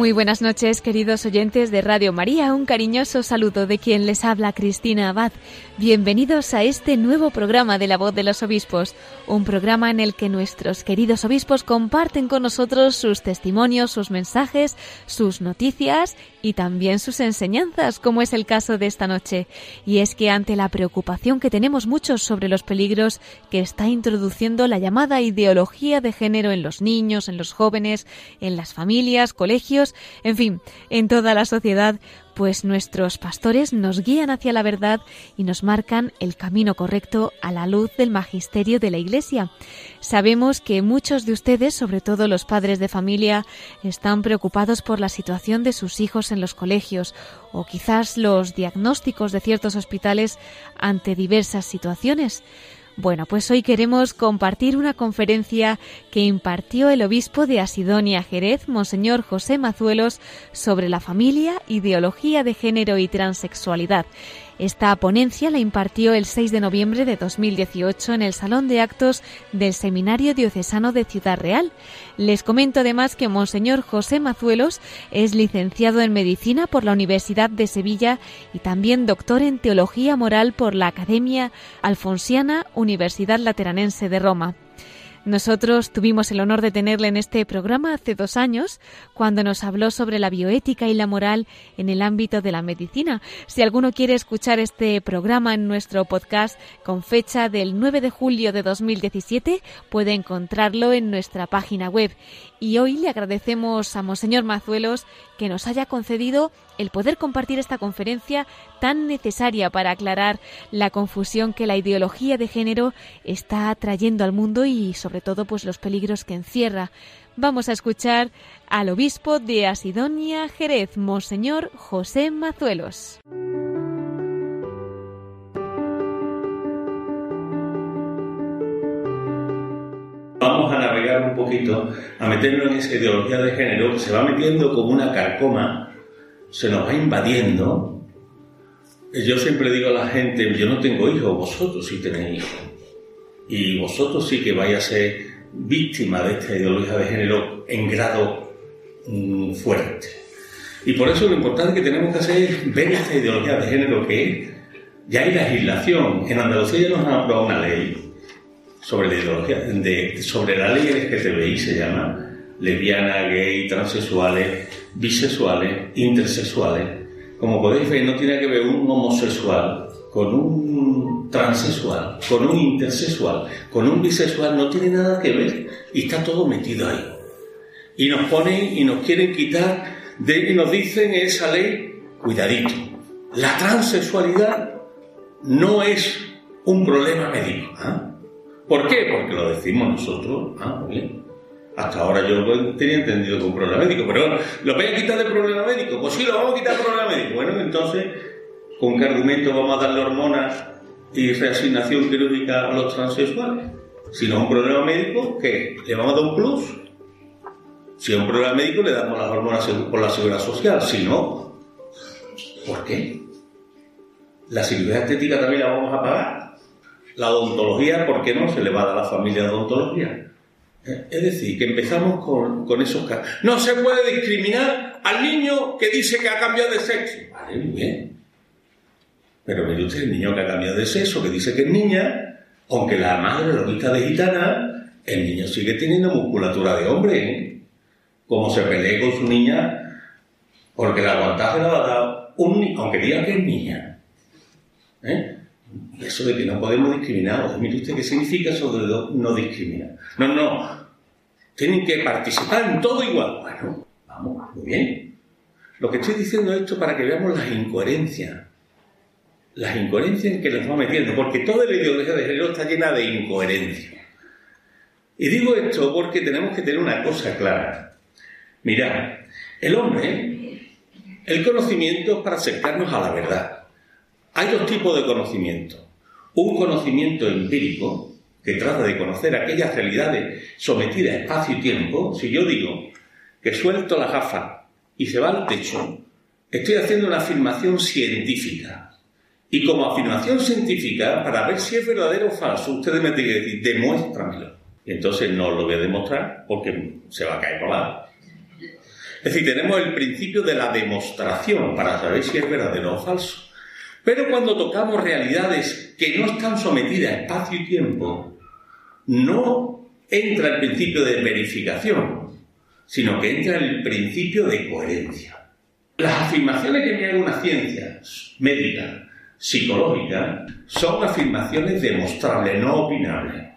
Muy buenas noches, queridos oyentes de Radio María. Un cariñoso saludo de quien les habla Cristina Abad. Bienvenidos a este nuevo programa de La Voz de los Obispos, un programa en el que nuestros queridos obispos comparten con nosotros sus testimonios, sus mensajes, sus noticias y también sus enseñanzas, como es el caso de esta noche. Y es que ante la preocupación que tenemos muchos sobre los peligros que está introduciendo la llamada ideología de género en los niños, en los jóvenes, en las familias, colegios, en fin, en toda la sociedad, pues nuestros pastores nos guían hacia la verdad y nos marcan el camino correcto a la luz del magisterio de la Iglesia. Sabemos que muchos de ustedes, sobre todo los padres de familia, están preocupados por la situación de sus hijos en los colegios o quizás los diagnósticos de ciertos hospitales ante diversas situaciones. Bueno, pues hoy queremos compartir una conferencia que impartió el obispo de Asidonia Jerez, Monseñor José Mazuelos, sobre la familia, ideología de género y transexualidad. Esta ponencia la impartió el 6 de noviembre de 2018 en el Salón de Actos del Seminario Diocesano de Ciudad Real. Les comento además que Monseñor José Mazuelos es licenciado en Medicina por la Universidad de Sevilla y también doctor en Teología Moral por la Academia Alfonsiana Universidad Lateranense de Roma. Nosotros tuvimos el honor de tenerle en este programa hace dos años, cuando nos habló sobre la bioética y la moral en el ámbito de la medicina. Si alguno quiere escuchar este programa en nuestro podcast con fecha del 9 de julio de 2017, puede encontrarlo en nuestra página web. Y hoy le agradecemos a Monseñor Mazuelos que nos haya concedido el poder compartir esta conferencia tan necesaria para aclarar la confusión que la ideología de género está trayendo al mundo y sobre todo pues los peligros que encierra. Vamos a escuchar al obispo de Asidonia Jerez, Monseñor José Mazuelos. Vamos a navegar un poquito, a meternos en esa ideología de género se va metiendo como una carcoma, se nos va invadiendo. Yo siempre digo a la gente, yo no tengo hijos, vosotros sí tenéis hijos. Y vosotros sí que vais a ser víctimas de esta ideología de género en grado mm, fuerte. Y por eso lo importante que tenemos que hacer es ver esta ideología de género que es, ya hay legislación. En Andalucía ya nos han aprobado una ley sobre la ideología, de, sobre la ley LGTBI se llama, lesbiana, gay, transexuales, bisexuales, intersexuales. Como podéis ver, no tiene que ver un homosexual con un transexual, con un intersexual, con un bisexual, no tiene nada que ver y está todo metido ahí. Y nos ponen y nos quieren quitar de, y nos dicen esa ley, cuidadito, la transexualidad no es un problema médico. ¿ah? ¿Por qué? Porque lo decimos nosotros. Ah, bien. Hasta ahora yo tenía entendido un problema médico, pero ¿lo voy a quitar del problema médico? Pues sí, lo vamos a quitar del problema médico. Bueno, entonces, ¿con qué argumento vamos a darle hormonas y reasignación quirúrgica a los transexuales? Si no es un problema médico, ¿qué? ¿Le vamos a dar un plus? Si es un problema médico, le damos las hormonas por la seguridad social. Si no, ¿por qué? ¿La cirugía estética también la vamos a pagar? La odontología, ¿por qué no se le va a dar a la familia odontología? Eh, es decir, que empezamos con, con esos casos. No se puede discriminar al niño que dice que ha cambiado de sexo. Vale, muy bien. Pero mire usted, el niño que ha cambiado de sexo, que dice que es niña, aunque la madre lo vista de gitana, el niño sigue teniendo musculatura de hombre. ¿eh? Como se pelee con su niña, porque la aguantaje la va a dar un aunque diga que es niña. ¿Eh? Eso de que no podemos discriminar, mire usted qué significa eso de no discriminar. No, no, tienen que participar en todo igual. Bueno, vamos, muy bien. Lo que estoy diciendo es esto para que veamos las incoherencias. Las incoherencias en que nos va metiendo, porque toda la ideología de género está llena de incoherencias. Y digo esto porque tenemos que tener una cosa clara. Mirad, el hombre, el conocimiento es para acercarnos a la verdad. Hay dos tipos de conocimiento. Un conocimiento empírico, que trata de conocer aquellas realidades sometidas a espacio y tiempo. Si yo digo que suelto la gafa y se va al techo, estoy haciendo una afirmación científica. Y como afirmación científica, para ver si es verdadero o falso, ustedes me tienen que decir, demuéstramelo. Y entonces no lo voy a demostrar porque se va a caer por lado. Es decir, tenemos el principio de la demostración para saber si es verdadero o falso. Pero cuando tocamos realidades que no están sometidas a espacio y tiempo, no entra el principio de verificación, sino que entra el principio de coherencia. Las afirmaciones que me haga una ciencia médica, psicológica, son afirmaciones demostrables, no opinables.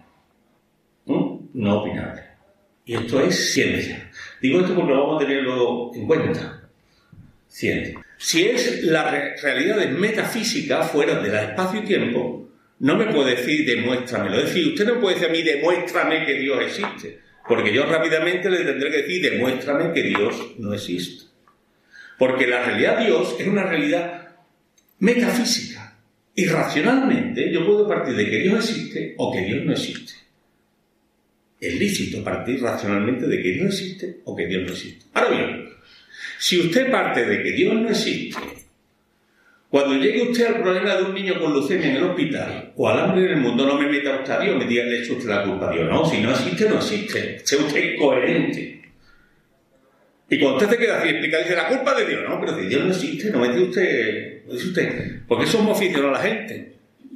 ¿Mm? No opinables. Y esto es ciencia. Digo esto porque vamos a tenerlo en cuenta. Ciencia. Si es la realidad de metafísica fuera del espacio y tiempo, no me puede decir demuéstramelo. Es decir, usted no puede decir a mí demuéstrame que Dios existe. Porque yo rápidamente le tendré que decir demuéstrame que Dios no existe. Porque la realidad Dios es una realidad metafísica. Y racionalmente yo puedo partir de que Dios existe o que Dios no existe. Es lícito partir racionalmente de que Dios existe o que Dios no existe. Ahora bien, si usted parte de que Dios no existe, cuando llegue usted al problema de un niño con leucemia en el hospital o al hambre en el mundo, no me meta usted a Dios, me diga, le eche usted la culpa a Dios. No, si no existe, no existe. Sea usted coherente. Y cuando usted se queda así explicado, dice, la culpa de Dios. No, pero si Dios no existe, no me dice usted, no dice usted. Porque somos aficionados a la gente.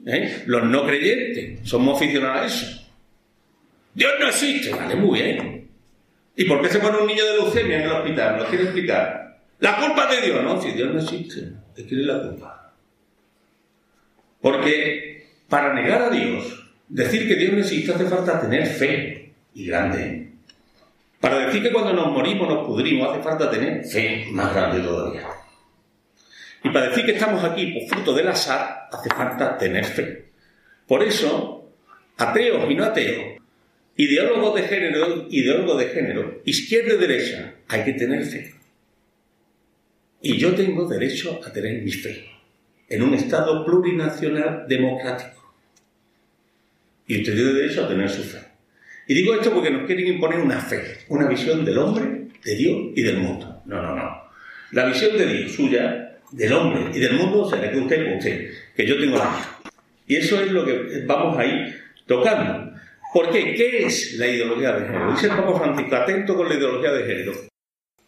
¿eh? Los no creyentes somos aficionados a eso. Dios no existe, vale, muy bien. ¿Y por qué se pone un niño de leucemia en el hospital? ¿Lo quiere explicar? La culpa de Dios, no, si Dios no existe, ¿de quién es la culpa? Porque para negar a Dios, decir que Dios no existe hace falta tener fe y grande. Para decir que cuando nos morimos nos pudrimos hace falta tener fe más grande todavía. Y para decir que estamos aquí por fruto del azar hace falta tener fe. Por eso, ateos y no ateos, ideólogos de género, ideólogos de género, izquierda y derecha, hay que tener fe. Y yo tengo derecho a tener mi fe en un Estado plurinacional democrático. Y usted tiene derecho a tener su fe. Y digo esto porque nos quieren imponer una fe, una visión del hombre, de Dios y del mundo. No, no, no. La visión de Dios suya, del hombre y del mundo, será que usted, usted, que yo tengo la mía. Y eso es lo que vamos a ir tocando. ¿Por qué? ¿Qué es la ideología de género? Dice el Papa Francisco, atento con la ideología de género.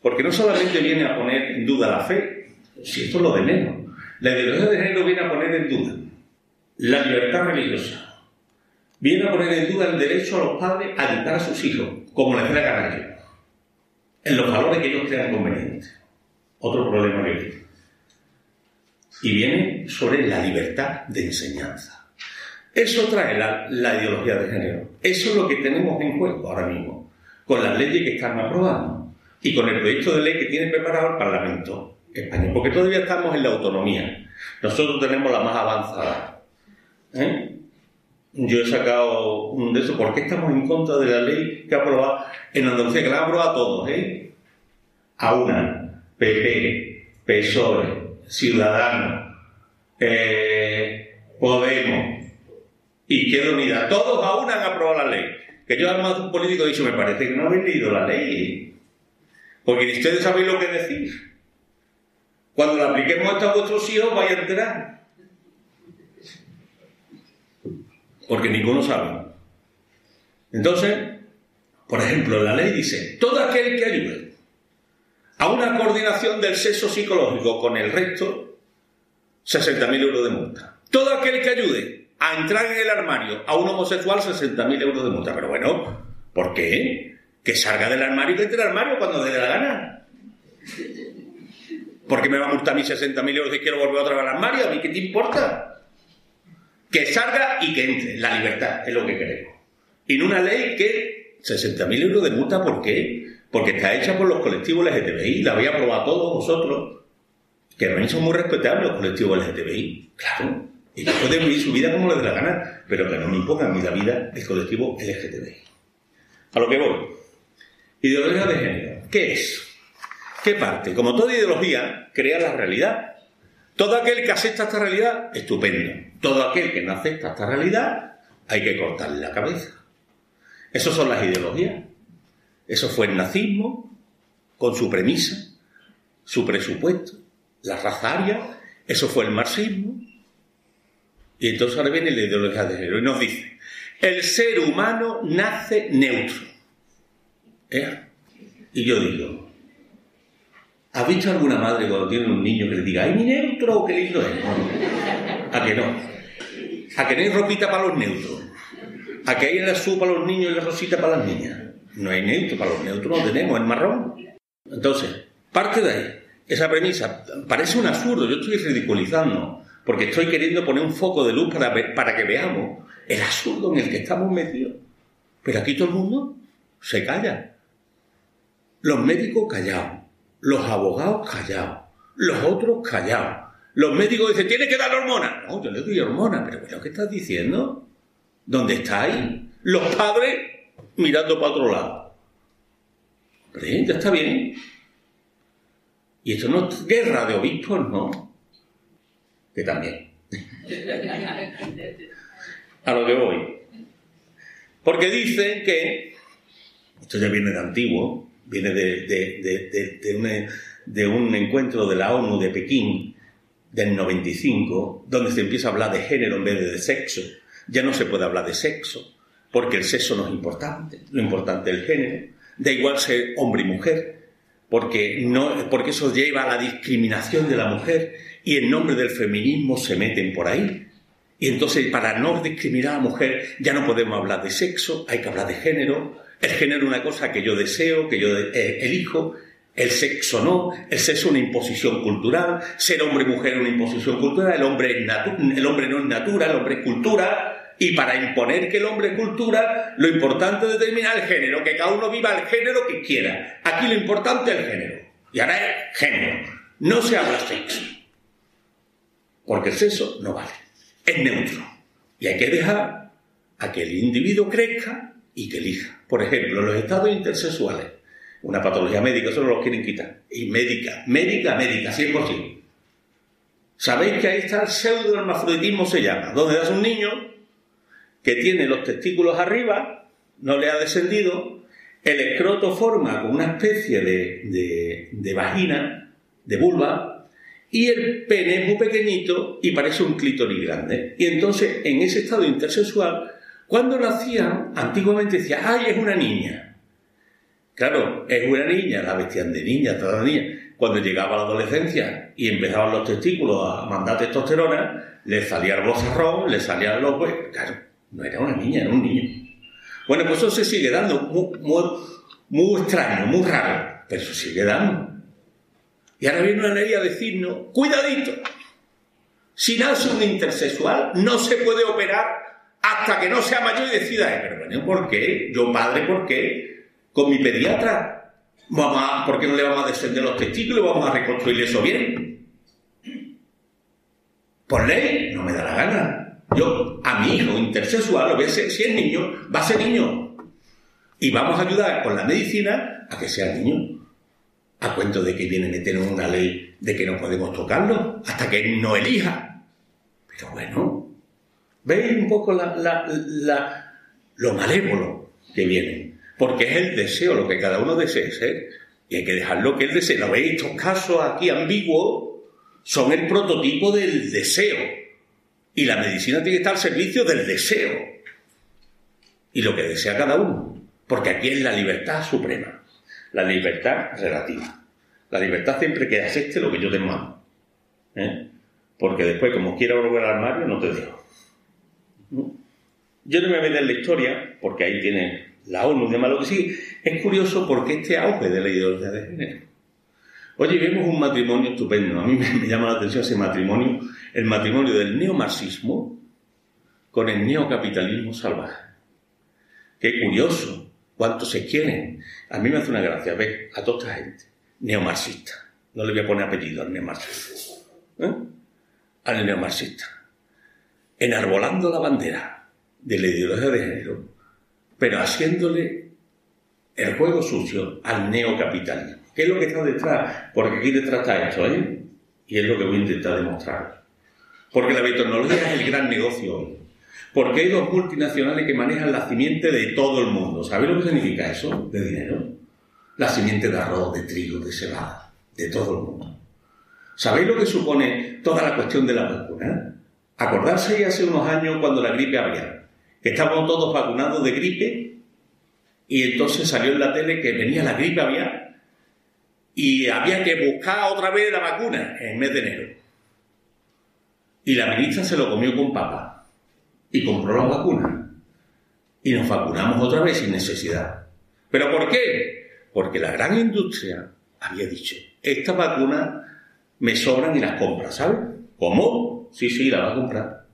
Porque no solamente viene a poner en duda la fe, si esto es lo de menos. La ideología de género viene a poner en duda la libertad religiosa, viene a poner en duda el derecho a los padres a educar a sus hijos, como les dé la gana en los valores que ellos crean convenientes. Otro problema que tiene. Y viene sobre la libertad de enseñanza. Eso trae la, ideología de género. Eso es lo que tenemos en juego ahora mismo, con las leyes que están aprobando y con el proyecto de ley que tiene preparado el Parlamento español, porque todavía estamos en la autonomía. Nosotros tenemos la más avanzada. ¿Eh? Yo he sacado un de eso. ¿Por qué estamos en contra de la ley que ha aprobado en Andalucía? Que la ha aprobado a todos, ¿eh? A una, PP, PSOE, Ciudadanos, eh, Podemos, Izquierda Unida. Todos a una han aprobado la ley. Que yo, además de un político, he dicho, me parece que no habéis leído la ley. Porque ni ustedes sabéis lo que decir. Cuando la apliquemos esto a vuestros hijos, vais a enterar. Porque ninguno sabe. Entonces, por ejemplo, la ley dice, todo aquel que ayude a una coordinación del sexo psicológico con el resto, 60.000 euros de multa. Todo aquel que ayude a entrar en el armario a un homosexual, 60.000 euros de multa. Pero bueno, ¿por qué? Que salga del armario y que entre al armario cuando le dé la gana. ¿Por qué me va a multar a mí 60.000 euros y quiero volver otra vez al armario? ¿A mí qué te importa? Que salga y que entre. La libertad es lo que queremos. Y en una ley que 60.000 euros de multa, ¿por qué? Porque está hecha por los colectivos LGTBI. La había aprobado todos vosotros. Que también son muy respetables los colectivos LGTBI. Claro. Ellos pueden vivir su vida como les dé la gana, pero que no me impongan mi la vida el colectivo LGTBI. A lo que voy. Ideología de género. ¿Qué es? ¿Qué parte? Como toda ideología, crea la realidad. Todo aquel que acepta esta realidad, estupendo. Todo aquel que no acepta esta realidad, hay que cortarle la cabeza. Esas son las ideologías. Eso fue el nazismo, con su premisa, su presupuesto, la raza aria, eso fue el marxismo. Y entonces ahora viene la ideología de género y nos dice, el ser humano nace neutro. ¿Eh? Y yo digo, ¿has visto alguna madre cuando tiene un niño que le diga, ¡ay, mi neutro! ¡Qué lindo es! ¿A que no? ¿A que no hay ropita para los neutros? ¿A que hay el azul para los niños y la rosita para las niñas? No hay neutro, para los neutros no tenemos, el marrón. Entonces, parte de ahí, esa premisa, parece un absurdo, yo estoy ridiculizando, porque estoy queriendo poner un foco de luz para, para que veamos el absurdo en el que estamos metidos. Pero aquí todo el mundo se calla. Los médicos callados, los abogados callados, los otros callados. Los médicos dicen, tiene que dar hormonas. No, yo le doy hormonas, pero ¿qué estás diciendo? ¿Dónde estáis? Los padres mirando para otro lado. Hombre, ya está bien. Y esto no es guerra de obispos, no. También. A lo que voy. Porque dicen que, esto ya viene de antiguo, viene de, de, un, de un encuentro de la ONU de Pekín del 95, donde se empieza a hablar de género en vez de de sexo. Ya no se puede hablar de sexo, porque el sexo no es importante, lo importante es el género. Da igual ser hombre y mujer, porque, no, porque eso lleva a la discriminación de la mujer y en nombre del feminismo se meten por ahí. Y entonces, para no discriminar a la mujer, ya no podemos hablar de sexo, hay que hablar de género. El género es una cosa que yo deseo, que yo eh, elijo, el sexo no, el sexo es una imposición cultural, ser hombre y mujer es una imposición cultural, el hombre, el hombre no es natura, el hombre es cultura, y para imponer que el hombre es cultura, lo importante es determinar el género, que cada uno viva el género que quiera. Aquí lo importante es el género. Y ahora es género. No se habla sexo. Porque el sexo no vale. Es neutro. Y hay que dejar a que el individuo crezca y que elija. Por ejemplo, los estados intersexuales. Una patología médica, eso no lo quieren quitar. Y médica, médica, médica, 100%. Sabéis que ahí está el pseudo hermafroditismo, se llama, donde das un niño que tiene los testículos arriba, no le ha descendido, el escroto forma con una especie de, vagina, de vulva, y el pene es muy pequeñito y parece un clítoris grande. Y entonces, en ese estado intersexual, cuando nacían, antiguamente decía, ¡ay, es una niña! Claro, es una niña, la vestían de niña, toda la niña. Cuando llegaba la adolescencia y empezaban los testículos a mandar testosterona, le salía el bozarrón, le salían los... Claro, no era una niña, era un niño. Bueno, pues eso se sigue dando, muy, extraño, muy raro, pero se sigue dando. Y ahora viene una ley a decirnos, cuidadito, si nace un intersexual no se puede operar hasta que no sea mayor y decida, pero bueno, ¿por qué? Yo padre, ¿por qué? Con mi pediatra, mamá, ¿por qué no le vamos a descender los testículos y vamos a reconstruir eso bien? Por ley, no me da la gana. Yo a mi hijo intersexual voy a hacer, si es niño, va a ser niño. Y vamos a ayudar con la medicina a que sea niño. A cuento de que viene a meter una ley de que no podemos tocarlo hasta que él no elija. Pero bueno, veis un poco lo malévolo que viene. Porque es el deseo, lo que cada uno desee. Y hay que dejarlo que él desee. ¿Lo veis? Estos casos aquí ambiguos son el prototipo del deseo y la medicina tiene que estar al servicio del deseo y lo que desea cada uno. Porque aquí es la libertad suprema, la libertad relativa. La libertad siempre que acepte lo que yo te mando. ¿eh? Porque después, como quiera volver al armario, no te dejo. Yo no me voy a meter en la historia, porque ahí tiene la ONU y demás lo que sí. Es curioso porque este auge de la ideología de género. Oye, vemos un matrimonio estupendo. A mí me llama la atención ese matrimonio el matrimonio del neomarxismo con el neocapitalismo salvaje. Qué curioso, cuánto se quieren. A mí me hace una gracia ver a toda esta gente, neomarxista. No le voy a poner apellido al neomarxista. ¿eh? Al neomarxista. Enarbolando la bandera de la ideología de género, pero haciéndole el juego sucio al neocapitalismo. ¿Qué es lo que está detrás? Porque aquí detrás está esto, ¿eh? Y es lo que voy a intentar demostrar. Porque la biotecnología es el gran negocio hoy. Porque hay dos multinacionales que manejan la simiente de todo el mundo. ¿Sabéis lo que significa eso? De dinero. La simiente de arroz, de trigo, de cebada, de todo el mundo. ¿Sabéis lo que supone toda la cuestión de la vacuna? Acordarse hace unos años cuando la gripe había, que estábamos todos vacunados de gripe y entonces salió en la tele que venía la gripe aviar y había que buscar otra vez la vacuna en el mes de enero. Y la ministra se lo comió con papa y compró la vacuna. Y nos vacunamos otra vez sin necesidad. ¿Pero por qué? Porque la gran industria había dicho, esta vacuna me sobran y las compra, ¿sabes? ¿Cómo? Sí, sí, la va a comprar.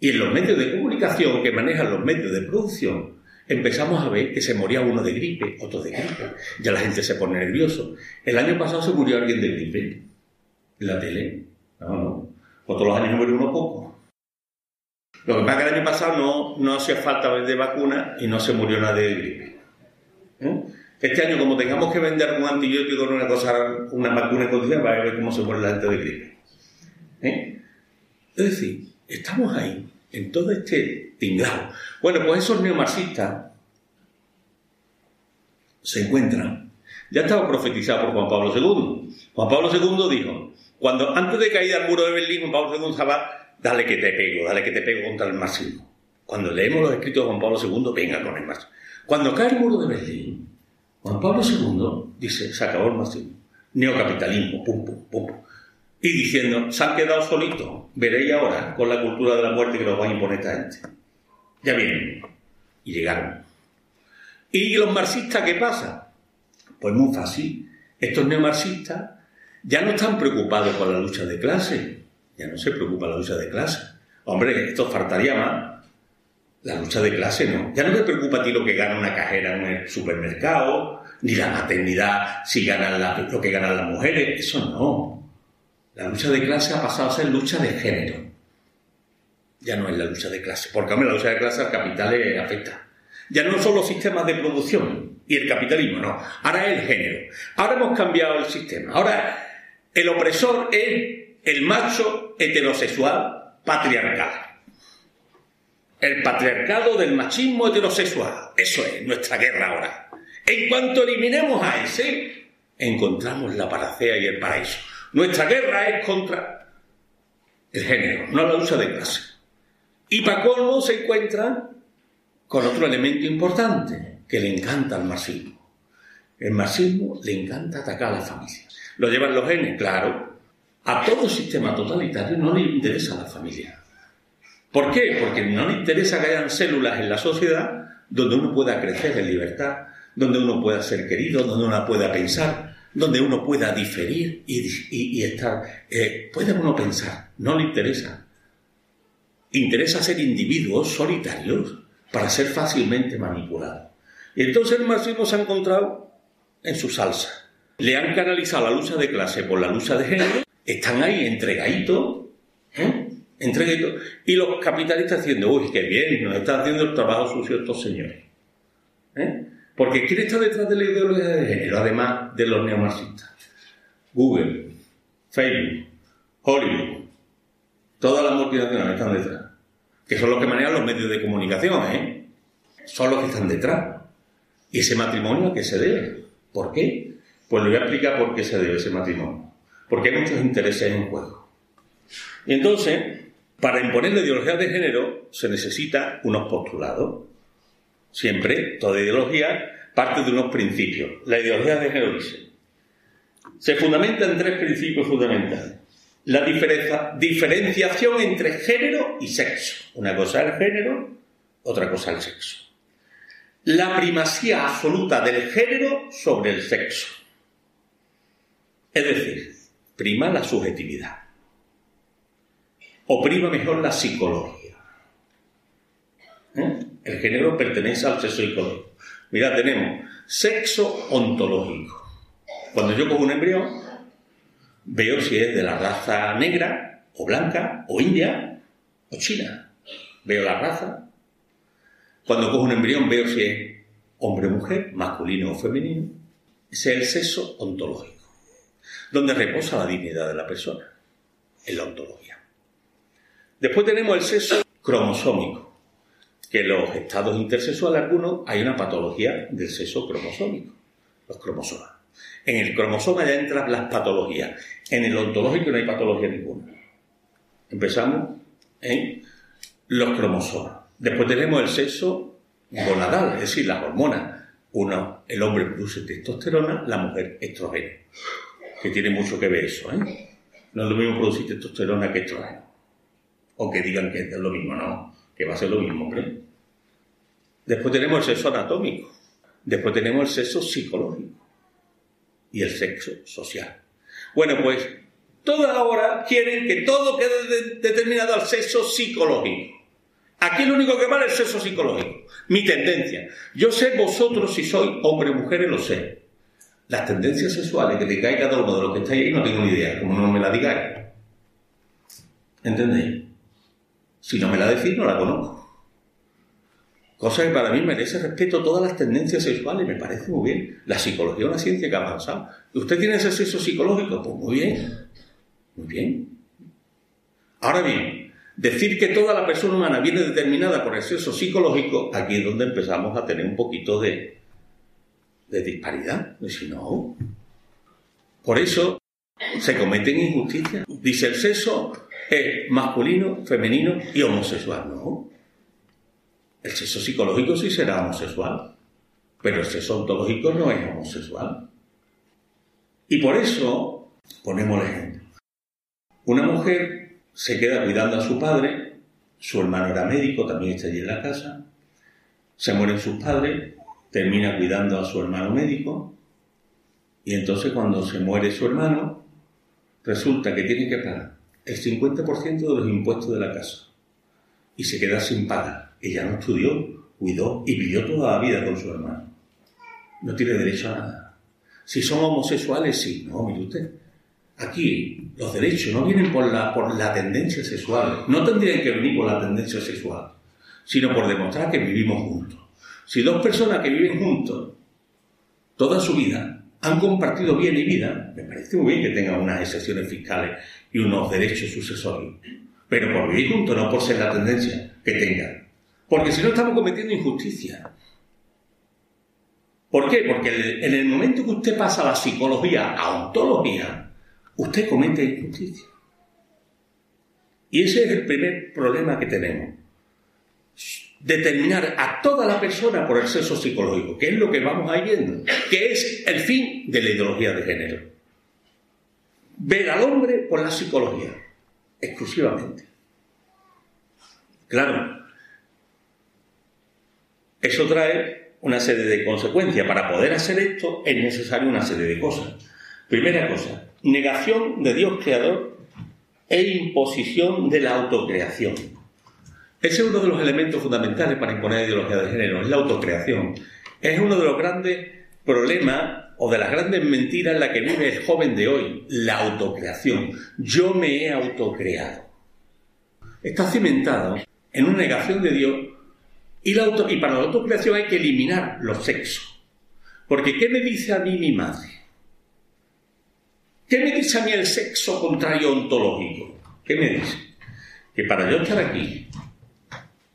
Y en los medios de comunicación que manejan los medios de producción, empezamos a ver que se moría uno de gripe, otro de gripe. Ya la gente se pone nervioso. El año pasado se murió alguien de gripe. En la tele. No, no. Otros los años murió uno poco. Lo que pasa es que el año pasado no, no hacía falta de vacuna y no se murió nadie de gripe. ¿Eh? Este año, como tengamos que vender un antibiótico o una cosa, una vacuna en va a ver cómo se muere la gente de gripe. ¿Eh? Es decir, estamos ahí, en todo este tinglado. Bueno, pues esos neomarxistas se encuentran. Ya estaba profetizado por Juan Pablo II. Juan Pablo II dijo, cuando antes de caer al muro de Berlín, Juan Pablo II estaba, dale que te pego, dale que te pego contra el marxismo. Cuando leemos los escritos de Juan Pablo II, venga con el marxismo. Cuando cae el muro de Berlín, Juan Pablo II dice, se acabó el marxismo. Neocapitalismo, pum, pum, pum. Y diciendo, se han quedado solitos, veréis ahora con la cultura de la muerte que nos va a imponer esta gente. Ya vienen. Y llegaron. ¿Y los marxistas qué pasa? Pues muy fácil. Estos neomarxistas ya no están preocupados por la lucha de clase. Ya no se preocupa la lucha de clase. Hombre, esto faltaría más. La lucha de clase no. Ya no me preocupa a ti lo que gana una cajera en el supermercado, ni la maternidad, si ganan lo que ganan las mujeres. Eso no. La lucha de clase ha pasado a ser lucha de género. Ya no es la lucha de clase. Porque, hombre, la lucha de clase al capital le afecta. Ya no son los sistemas de producción y el capitalismo, no. Ahora es el género. Ahora hemos cambiado el sistema. Ahora el opresor es el macho heterosexual patriarcal. El patriarcado del machismo heterosexual. Eso es nuestra guerra ahora. En cuanto eliminemos a ese, encontramos la paracea y el paraíso. Nuestra guerra es contra el género, no la lucha de clase. Y para se encuentra con otro elemento importante que le encanta al marxismo. El marxismo le encanta atacar a la familia. ¿Lo llevan los genes? Claro. A todo sistema totalitario no le interesa la familia. ¿Por qué? Porque no le interesa que hayan células en la sociedad donde uno pueda crecer en libertad, donde uno pueda ser querido, donde uno pueda pensar, donde uno pueda diferir y, estar. Eh, puede uno pensar, no le interesa. Interesa ser individuos solitarios para ser fácilmente manipulados. Y entonces el marxismo se ha encontrado en su salsa le han canalizado la lucha de clase por la lucha de género, están ahí entregaditos, ¿eh? entregaditos, y los capitalistas diciendo, uy, qué bien, nos están haciendo el trabajo sucio estos señores. ¿Eh? Porque ¿quién está detrás de la ideología de género, además de los neomarxistas? Google, Facebook, Hollywood, todas las multinacionales están detrás. Que son los que manejan los medios de comunicación, ¿eh? Son los que están detrás. ¿Y ese matrimonio a qué se debe? ¿Por qué? Pues le voy a explicar por qué se debe ese matrimonio. Porque hay muchos intereses en juego. Y entonces, para imponer la ideología de género se necesita unos postulados. Siempre, toda ideología parte de unos principios. La ideología de género dice, se fundamenta en tres principios fundamentales. La diferenciación entre género y sexo. Una cosa es el género, otra cosa el sexo. La primacía absoluta del género sobre el sexo. Es decir, prima la subjetividad. O prima mejor la psicología. ¿Eh? El género pertenece al sexo psicológico. Mira, tenemos sexo ontológico. Cuando yo cojo un embrión, veo si es de la raza negra, o blanca, o india, o china. Veo la raza. Cuando cojo un embrión, veo si es hombre o mujer, masculino o femenino. es el sexo ontológico, donde reposa la dignidad de la persona, en la ontología. Después tenemos el sexo cromosómico, que en los estados intersexuales algunos hay una patología del sexo cromosómico, los cromosomas. En el cromosoma ya entran las patologías, en el ontológico no hay patología ninguna. Empezamos en los cromosomas. Después tenemos el sexo gonadal, es decir, las hormonas. Uno, el hombre produce testosterona, la mujer estrógeno. Que tiene mucho que ver eso, ¿eh? No es lo mismo producir testosterona que estrógeno. O que digan que es lo mismo, no. Que va a ser lo mismo, hombre. Después tenemos el sexo anatómico. Después tenemos el sexo psicológico. Y el sexo social. Bueno, pues todas ahora quieren que todo quede determinado al sexo psicológico. Aquí lo único que vale es el sexo psicológico. Mi tendencia. Yo sé vosotros si sois hombre o mujeres, lo sé. Las tendencias sexuales que digáis cada uno de los que estáis ahí no tengo ni idea, como no me la digáis. ¿Entendéis? Si no me la decís, no la conozco. Cosa que para mí merece respeto todas las tendencias sexuales, me parece muy bien. La psicología es una ciencia que ha avanzado. ¿Usted tiene ese sexo psicológico? Pues muy bien. Muy bien. Ahora bien, Decir que toda la persona humana viene determinada por el sexo psicológico, aquí es donde empezamos a tener un poquito de, de disparidad. Si no, por eso se cometen injusticias. Dice el sexo es masculino, femenino y homosexual. No. El sexo psicológico sí será homosexual, pero el sexo ontológico no es homosexual. Y por eso ponemos el ejemplo. Una mujer se queda cuidando a su padre, su hermano era médico, también está allí en la casa, se mueren sus padres, termina cuidando a su hermano médico, y entonces cuando se muere su hermano, resulta que tiene que pagar el 50% de los impuestos de la casa, y se queda sin pagar. Ella no estudió, cuidó y vivió toda la vida con su hermano. No tiene derecho a nada. Si son homosexuales, sí. No, mire usted. Aquí los derechos no vienen por la, por la tendencia sexual, no tendrían que venir por la tendencia sexual, sino por demostrar que vivimos juntos. Si dos personas que viven juntos toda su vida han compartido bien y vida, me parece muy bien que tengan unas excepciones fiscales y unos derechos sucesorios, pero por vivir juntos, no por ser la tendencia que tengan. Porque si no estamos cometiendo injusticia. ¿Por qué? Porque en el momento que usted pasa la psicología a ontología, usted comete injusticia. Y ese es el primer problema que tenemos. Determinar a toda la persona por el sexo psicológico, que es lo que vamos a ir viendo, que es el fin de la ideología de género. Ver al hombre por la psicología, exclusivamente. Claro, eso trae una serie de consecuencias. Para poder hacer esto es necesario una serie de cosas. Primera cosa, negación de Dios creador e imposición de la autocreación. Ese es uno de los elementos fundamentales para imponer ideología de género, es la autocreación. Es uno de los grandes problemas o de las grandes mentiras en la que vive el joven de hoy, la autocreación. Yo me he autocreado. Está cimentado en una negación de Dios y para la autocreación hay que eliminar los sexos. Porque ¿qué me dice a mí mi madre? ¿Qué me dice a mí el sexo contrario ontológico? ¿Qué me dice? Que para yo estar aquí,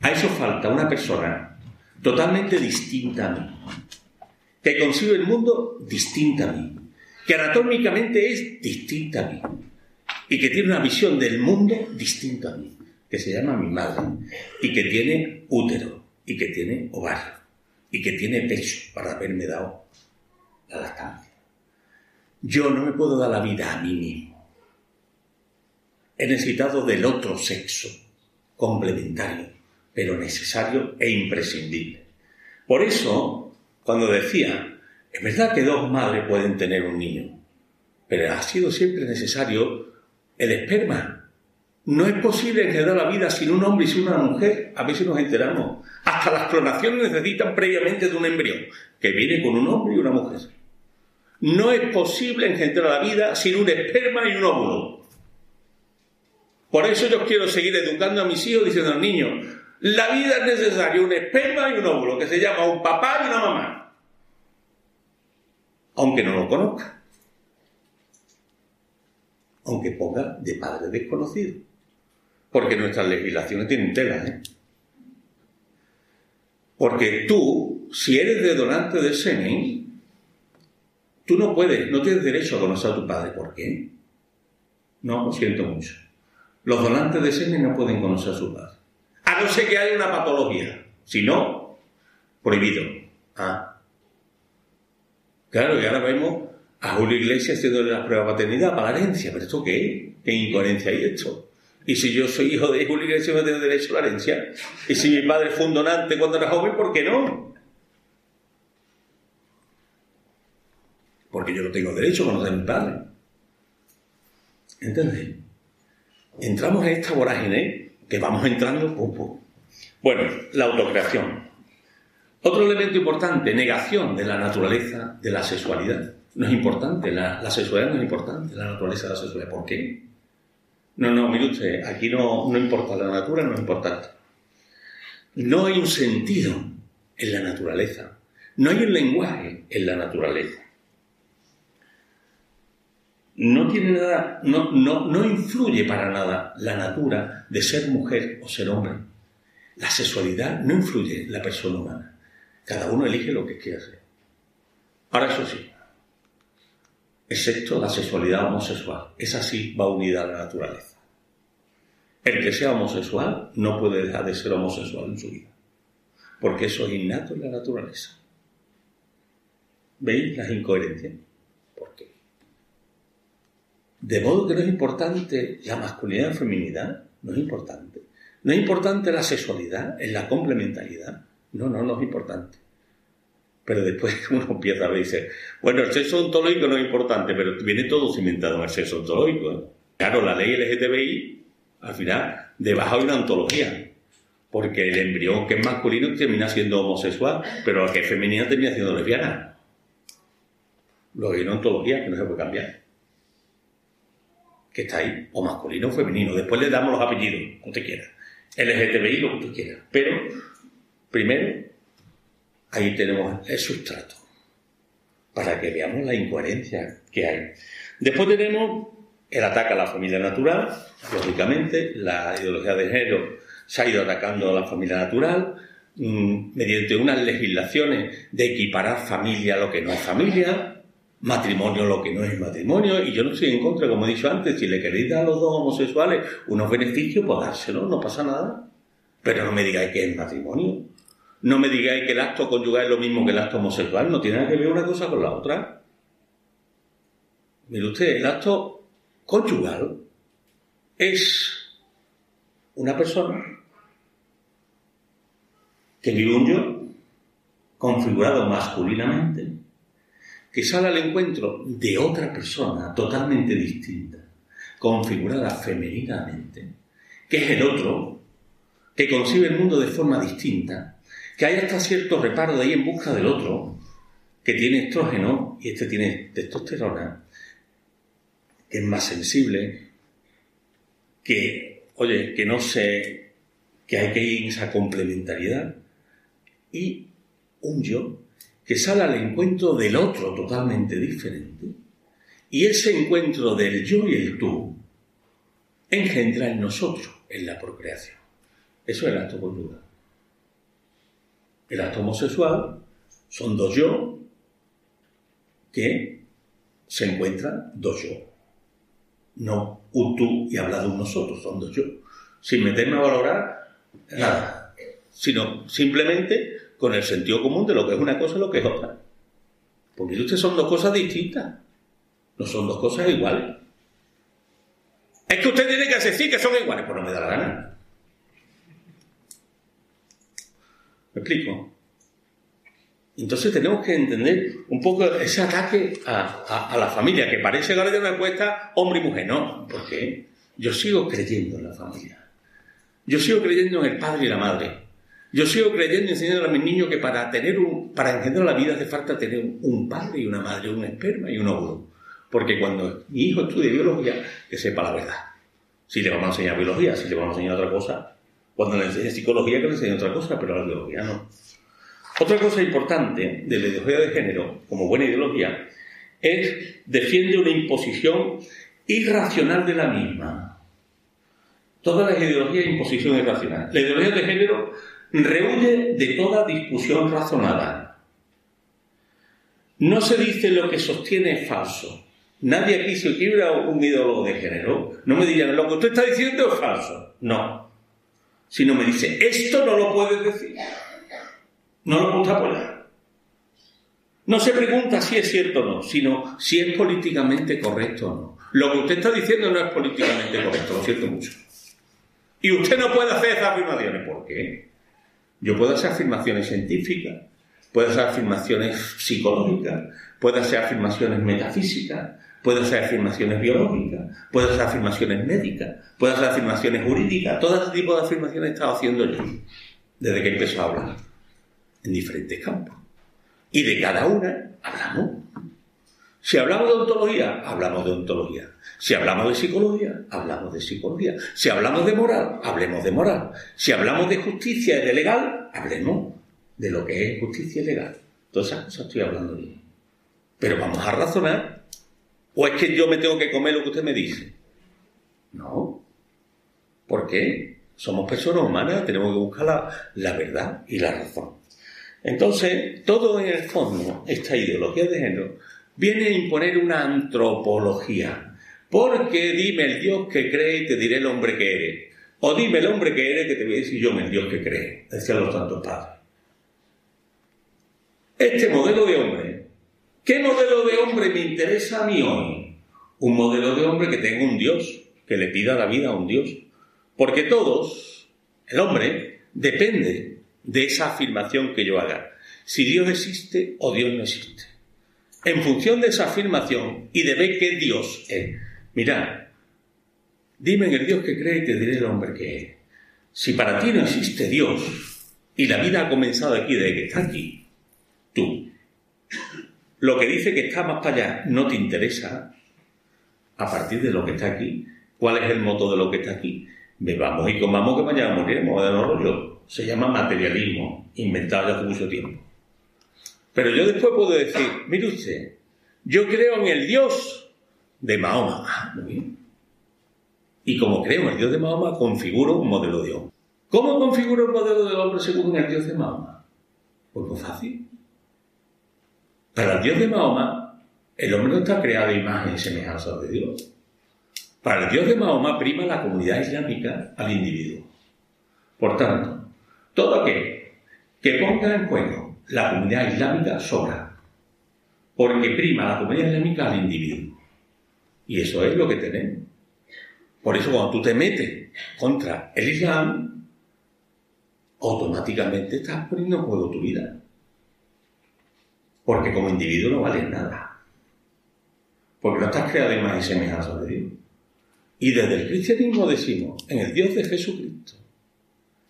a eso falta una persona totalmente distinta a mí, que concibe el mundo distinta a mí, que anatómicamente es distinta a mí y que tiene una visión del mundo distinta a mí, que se llama mi madre y que tiene útero y que tiene ovario y que tiene pecho para haberme dado la lactancia. Yo no me puedo dar la vida a mí mismo. He necesitado del otro sexo, complementario, pero necesario e imprescindible. Por eso, cuando decía, es verdad que dos madres pueden tener un niño, pero ha sido siempre necesario el esperma. No es posible generar la vida sin un hombre y sin una mujer. A si nos enteramos. Hasta las clonaciones necesitan previamente de un embrión, que viene con un hombre y una mujer. No es posible engendrar la vida sin un esperma y un óvulo. Por eso yo quiero seguir educando a mis hijos diciendo al niño, la vida es necesaria un esperma y un óvulo, que se llama un papá y una mamá. aunque no lo conozca. Aunque ponga de padre desconocido. Porque nuestras legislaciones tienen tela, ¿eh? Porque tú, si eres de donante de semen, tú no puedes, no tienes derecho a conocer a tu padre. ¿Por qué? No, lo siento mucho. Los donantes de semen no pueden conocer a su padre. A no ser que haya una patología. Si no, prohibido. Ah. Claro, y ahora vemos a Julio Iglesias haciendo la prueba paternidad para la herencia. ¿Pero esto qué? ¿Qué incoherencia hay esto? Y si yo soy hijo de Julio Iglesias, no tengo derecho a la herencia. Y si mi padre fue un donante cuando era joven, ¿por qué no? Porque yo no tengo derecho a conocer a mi padre. ¿Entendés? Entramos en esta vorágine que vamos entrando poco. Bueno, la autocreación. Otro elemento importante, negación de la naturaleza de la sexualidad. No es importante, la, la sexualidad no es importante, la naturaleza de la sexualidad. ¿Por qué? No, no, mire usted, aquí no, no importa, la naturaleza no es importante. No hay un sentido en la naturaleza. No hay un lenguaje en la naturaleza. No tiene nada, no, no, no influye para nada la natura de ser mujer o ser hombre. La sexualidad no influye en la persona humana. Cada uno elige lo que quiere hacer. Ahora eso sí, excepto la sexualidad homosexual. Esa sí va unida a la naturaleza. El que sea homosexual no puede dejar de ser homosexual en su vida, porque eso es innato en la naturaleza. ¿Veis las incoherencias? ¿Por qué? De modo que no es importante la masculinidad la feminidad, no es importante. No es importante la sexualidad, en la complementariedad. No, no, no es importante. Pero después uno empieza a ver y dice, bueno, el sexo ontológico no es importante, pero viene todo cimentado en el sexo ontológico. Claro, la ley LGTBI, al final, debajo hay una ontología. Porque el embrión que es masculino termina siendo homosexual, pero la que es femenina termina siendo lesbiana. Lo que hay una ontología que no se puede cambiar. Que está ahí, o masculino o femenino. Después le damos los apellidos, como usted quiera. LGTBI, lo que usted quiera. Pero, primero, ahí tenemos el sustrato, para que veamos la incoherencia que hay. Después tenemos el ataque a la familia natural, lógicamente, la ideología de género se ha ido atacando a la familia natural mmm, mediante unas legislaciones de equiparar familia a lo que no es familia, matrimonio lo que no es matrimonio, y yo no estoy en contra, como he dicho antes, si le queréis dar a los dos homosexuales unos beneficios, pues dárselo, no pasa nada. Pero no me digáis que es matrimonio. No me digáis que el acto conyugal es lo mismo que el acto homosexual, no tiene nada que ver una cosa con la otra. Mire usted, el acto conyugal es una persona que vive un yo configurado masculinamente, que sale al encuentro de otra persona totalmente distinta, configurada femeninamente, que es el otro, que concibe el mundo de forma distinta, que hay hasta cierto reparo de ahí en busca del otro, que tiene estrógeno y este tiene testosterona, que es más sensible, que, oye, que no sé, que hay que ir en esa complementariedad, y un yo que sale al encuentro del otro totalmente diferente, y ese encuentro del yo y el tú engendra en nosotros, en la procreación. Eso es el acto conyugal. El acto homosexual son dos yo que se encuentran dos yo. No un tú y habla de un nosotros, son dos yo. Sin meterme a valorar nada, sino simplemente con el sentido común de lo que es una cosa y lo que es otra. Porque ustedes son dos cosas distintas, no son dos cosas iguales. Es que usted tiene que decir que son iguales, pues no me da la gana. ¿Me explico? Entonces tenemos que entender un poco ese ataque a, la familia, que parece que ahora ya cuesta hombre y mujer. No, porque yo sigo creyendo en la familia. Yo sigo creyendo en el padre y la madre. Yo sigo creyendo y enseñando a mis niños que para tener un, para engendrar la vida hace falta tener un padre y una madre, un esperma y un óvulo. Porque cuando mi hijo estudie biología, que sepa la verdad. Si le vamos a enseñar biología, si le vamos a enseñar otra cosa, cuando le enseñe psicología, que le enseñe otra cosa, pero la biología no. Otra cosa importante de la ideología de género, como buena ideología, es, defiende una imposición irracional de la misma. Toda la ideología es imposición irracional. La ideología de género rehuye de toda discusión razonada. No se dice lo que sostiene es falso. Nadie aquí, si hubiera un ideólogo de género, no me dirían, lo que usted está diciendo es falso. No. Sino me dice, esto no lo puedes decir. No lo gusta apoyar. No se pregunta si es cierto o no, sino si es políticamente correcto o no. Lo que usted está diciendo no es políticamente correcto, lo siento mucho. Y usted no puede hacer esas afirmaciones. ¿Por qué? Yo puedo hacer afirmaciones científicas, puedo hacer afirmaciones psicológicas, puedo hacer afirmaciones metafísicas, puedo hacer afirmaciones biológicas, puedo hacer afirmaciones médicas, puedo hacer afirmaciones jurídicas. Todo ese tipo de afirmaciones he estado haciendo yo desde que empezó a hablar en diferentes campos. Y de cada una hablamos. Si hablamos de ontología, hablamos de ontología. Si hablamos de psicología, hablamos de psicología. Si hablamos de moral, hablemos de moral. Si hablamos de justicia y de legal, hablemos de lo que es justicia y legal. Todas esas cosas estoy hablando yo. Pero vamos a razonar. ¿O es que yo me tengo que comer lo que usted me dice? No. ¿Por qué? Somos personas humanas, tenemos que buscar la, la verdad y la razón. Entonces, todo en el fondo, esta ideología de género, viene a imponer una antropología. Porque dime el Dios que cree y te diré el hombre que eres. O dime el hombre que eres que te voy a decir yo el Dios que cree. Decían los santos padres. Este modelo de hombre, ¿qué modelo de hombre me interesa a mí hoy? Un modelo de hombre que tenga un Dios, que le pida la vida a un Dios. Porque todos, el hombre, depende de esa afirmación que yo haga. Si Dios existe o Dios no existe. En función de esa afirmación y de ver qué Dios es. Mirad, dime en el Dios que cree y te diré el hombre que es. Si para ti no existe Dios y la vida ha comenzado aquí desde que está aquí, tú, lo que dice que está más para allá no te interesa, a partir de lo que está aquí, ¿cuál es el moto de lo que está aquí? Bebamos y comamos que mañana moriremos de los rollos se llama materialismo, inventado ya hace mucho tiempo. Pero yo después puedo decir, mire usted, yo creo en el Dios de Mahoma. Ah, muy bien. Y como creo en el Dios de Mahoma, configuro un modelo de hombre. ¿Cómo configuro el modelo de hombre según el Dios de Mahoma? Pues muy fácil. Para el Dios de Mahoma, el hombre no está creado a imagen y semejanza de Dios. Para el Dios de Mahoma prima la comunidad islámica al individuo. Por tanto, todo aquel que ponga en juego la comunidad islámica sobra, porque prima la comunidad islámica al individuo. Y eso es lo que tenemos. Por eso cuando tú te metes contra el Islam, automáticamente estás poniendo en juego tu vida. Porque como individuo no vales nada. Porque no estás creado en más y semejanza de Dios. Y desde el cristianismo decimos, en el Dios de Jesucristo,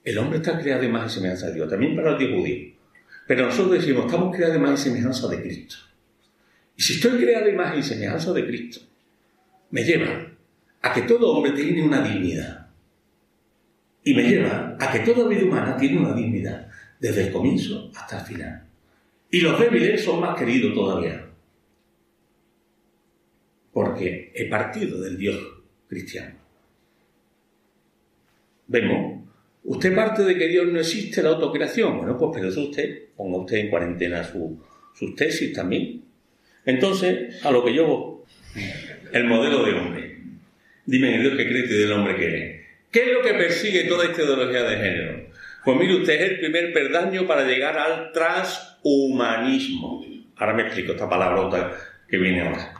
el hombre está creado de más y semejanza de Dios, también para el Dios judío. Pero nosotros decimos, estamos creados de más y semejanza de Cristo. Y si estoy creado de más y semejanza de Cristo, me lleva a que todo hombre tiene una dignidad. Y me lleva a que toda vida humana tiene una dignidad, desde el comienzo hasta el final. Y los débiles son más queridos todavía. Porque he partido del Dios cristiano. Vemos Usted parte de que Dios no existe la autocreación. Bueno, pues pero eso usted, ponga usted en cuarentena sus tesis también. Entonces, a lo que yo voy, el modelo de hombre. Dime Dios que cree del hombre que es. ¿Qué es lo que persigue toda esta ideología de género? Pues mire, usted es el primer perdaño para llegar al transhumanismo. Ahora me explico esta palabra que viene ahora.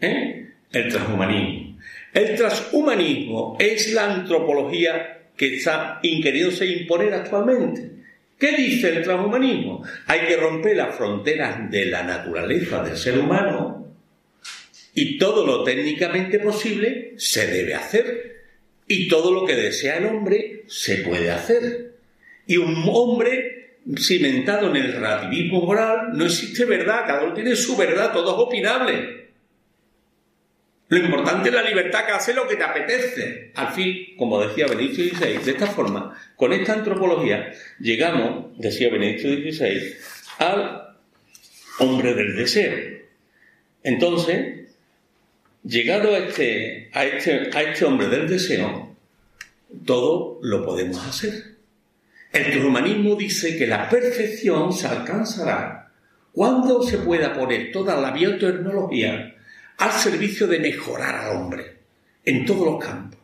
¿Eh? El transhumanismo. El transhumanismo es la antropología que está queriéndose imponer actualmente. ¿Qué dice el transhumanismo? Hay que romper las fronteras de la naturaleza del ser humano y todo lo técnicamente posible se debe hacer. Y todo lo que desea el hombre se puede hacer. Y un hombre cimentado en el relativismo moral, no existe verdad, cada uno tiene su verdad, todo es opinable. Lo importante es la libertad que hace lo que te apetece. Al fin, como decía Benedicto XVI, de esta forma, con esta antropología, llegamos, decía Benedicto XVI, al hombre del deseo. Entonces, llegado a este, a este, a este hombre del deseo, todo lo podemos hacer. El transhumanismo dice que la perfección se alcanzará cuando se pueda poner toda la biotecnología al servicio de mejorar al hombre en todos los campos.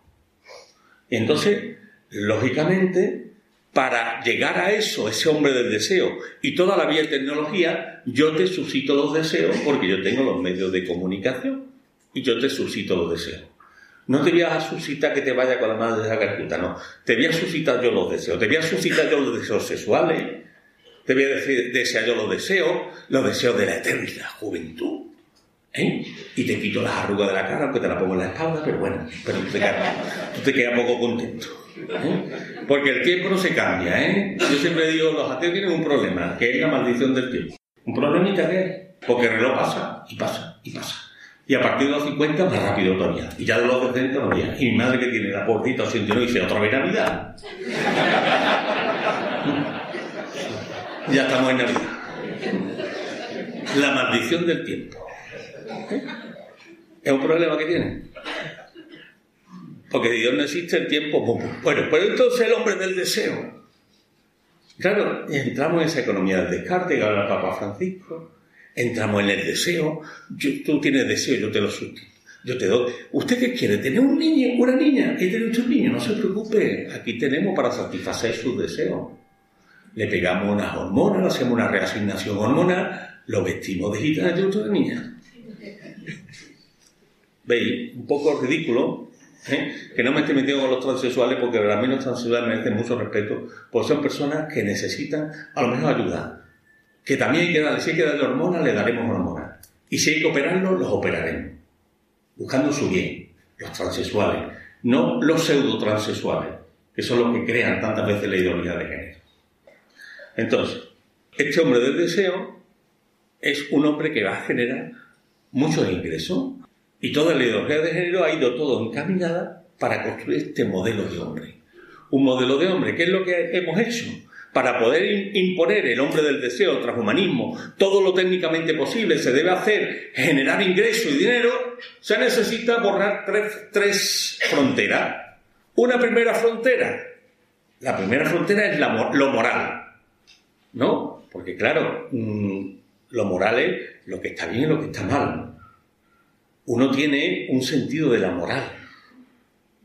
Y entonces, lógicamente, para llegar a eso, ese hombre del deseo y toda la biotecnología, yo te suscito los deseos porque yo tengo los medios de comunicación y yo te suscito los deseos. No te voy a suscitar que te vaya con la madre de la Calcuta, no. Te voy a suscitar yo los deseos. Te voy a suscitar yo los deseos sexuales. Te voy a decir, desear yo los deseos, los deseos de la eterna juventud. ¿Eh? Y te quito las arrugas de la cara, aunque te la pongo en la espalda, pero bueno, pero tú te quedas, poco contento. ¿eh? Porque el tiempo no se cambia, ¿eh? Yo siempre digo, los ateos tienen un problema, que es la maldición del tiempo. Un problemita que es, porque el reloj pasa, y pasa, y pasa. Y a partir de los 50, más rápido todavía. Y ya de los 60 no había. Y mi madre que tiene la portita 89 dice, otra vez Navidad. ya estamos en Navidad. La maldición del tiempo. ¿Es un problema que tiene? Porque Dios no existe el tiempo. Bueno, pero entonces el hombre del deseo. Claro, entramos en esa economía del descarte que habla el Papa Francisco. Entramos en el deseo. tú tienes deseo, yo te lo suelto. Yo te doy. ¿Usted qué quiere? ¿Tener un niño, una niña? ¿Quiere tener un niño? No se preocupe. Aquí tenemos para satisfacer sus deseos. Le pegamos unas hormonas, hacemos una reasignación hormonal, lo vestimos de gitana y otra niña. ¿Veis? Un poco ridículo, ¿eh? que no me esté metiendo con los transexuales porque los menos transexuales merecen mucho respeto, porque son personas que necesitan a lo mejor ayuda. Que también hay que darle, si hay que darle hormonas, le daremos hormonas. Y si hay que operarlos, los operaremos. Buscando su bien, los transexuales, no los pseudo-transexuales, que son los que crean tantas veces la ideología de género. Entonces, este hombre del deseo es un hombre que va a generar muchos ingresos y toda la ideología de género ha ido todo encaminada para construir este modelo de hombre. Un modelo de hombre, ¿qué es lo que hemos hecho? Para poder imponer el hombre del deseo, el transhumanismo, todo lo técnicamente posible se debe hacer, generar ingreso y dinero, se necesita borrar tres, tres fronteras. Una primera frontera. La primera frontera es lo moral. ¿No? Porque claro, mm, lo moral es lo que está bien y lo que está mal uno tiene un sentido de la moral.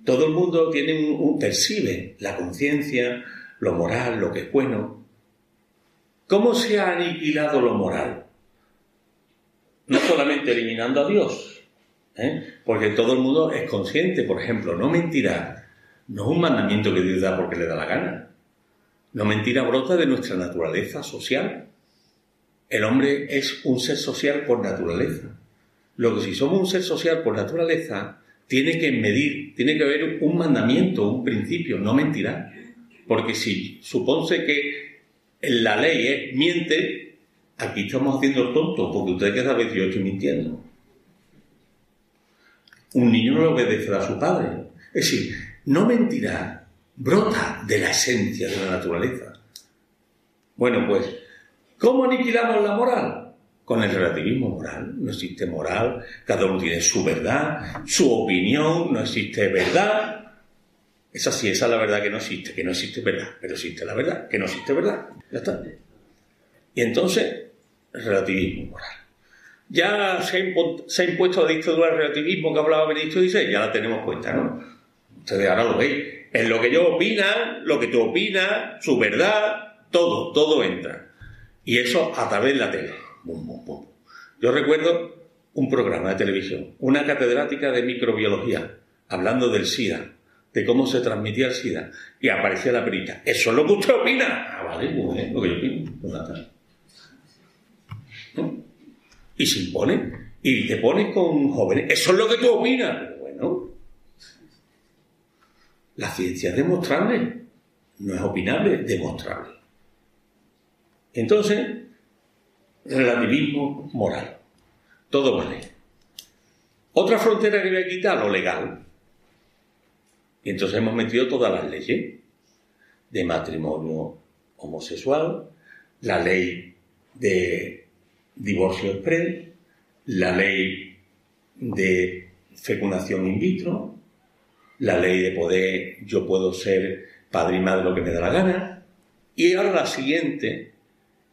Todo el mundo tiene un, percibe la conciencia, lo moral, lo que es bueno. ¿Cómo se ha aniquilado lo moral? No solamente eliminando a Dios, ¿eh? porque todo el mundo es consciente, por ejemplo, no mentirá, no es un mandamiento que Dios da porque le da la gana. No mentira brota de nuestra naturaleza social. El hombre es un ser social por naturaleza. Lo que si somos un ser social por naturaleza, tiene que medir, tiene que haber un mandamiento, un principio, no mentirá. Porque si supone que la ley es miente, aquí estamos haciendo tonto, porque usted que sabe yo estoy mintiendo. Un niño no obedecerá a su padre. Es decir, no mentirá, brota de la esencia de la naturaleza. Bueno, pues, ¿cómo aniquilamos la moral? Con el relativismo moral. No existe moral, cada uno tiene su verdad, su opinión, no existe verdad. Es así, esa es la verdad que no existe, que no existe verdad, pero existe la verdad, que no existe verdad. Ya está. Y entonces, relativismo moral. Ya se ha, impuesto la dictadura del relativismo que hablaba Benito dice, ya la tenemos puesta, ¿no? Ustedes ahora lo veis. En lo que yo opina, lo que tú opinas, su verdad, todo, todo entra. Y eso a través de la tele. Yo recuerdo un programa de televisión, una catedrática de microbiología, hablando del SIDA, de cómo se transmitía el SIDA, y aparecía la perita. ¿Eso es lo que usted opina? Ah, vale, muy bien, lo que yo opino. Pues y se impone, y te pones con jóvenes. ¿Eso es lo que tú opinas? Bueno, la ciencia es demostrable, no es opinable, es demostrable. Entonces, relativismo moral. Todo vale. Otra frontera que voy a quitar, lo legal. Y entonces hemos metido todas las leyes de matrimonio homosexual, la ley de divorcio express, la ley de fecundación in vitro, la ley de poder, yo puedo ser padre y madre lo que me da la gana, y ahora la siguiente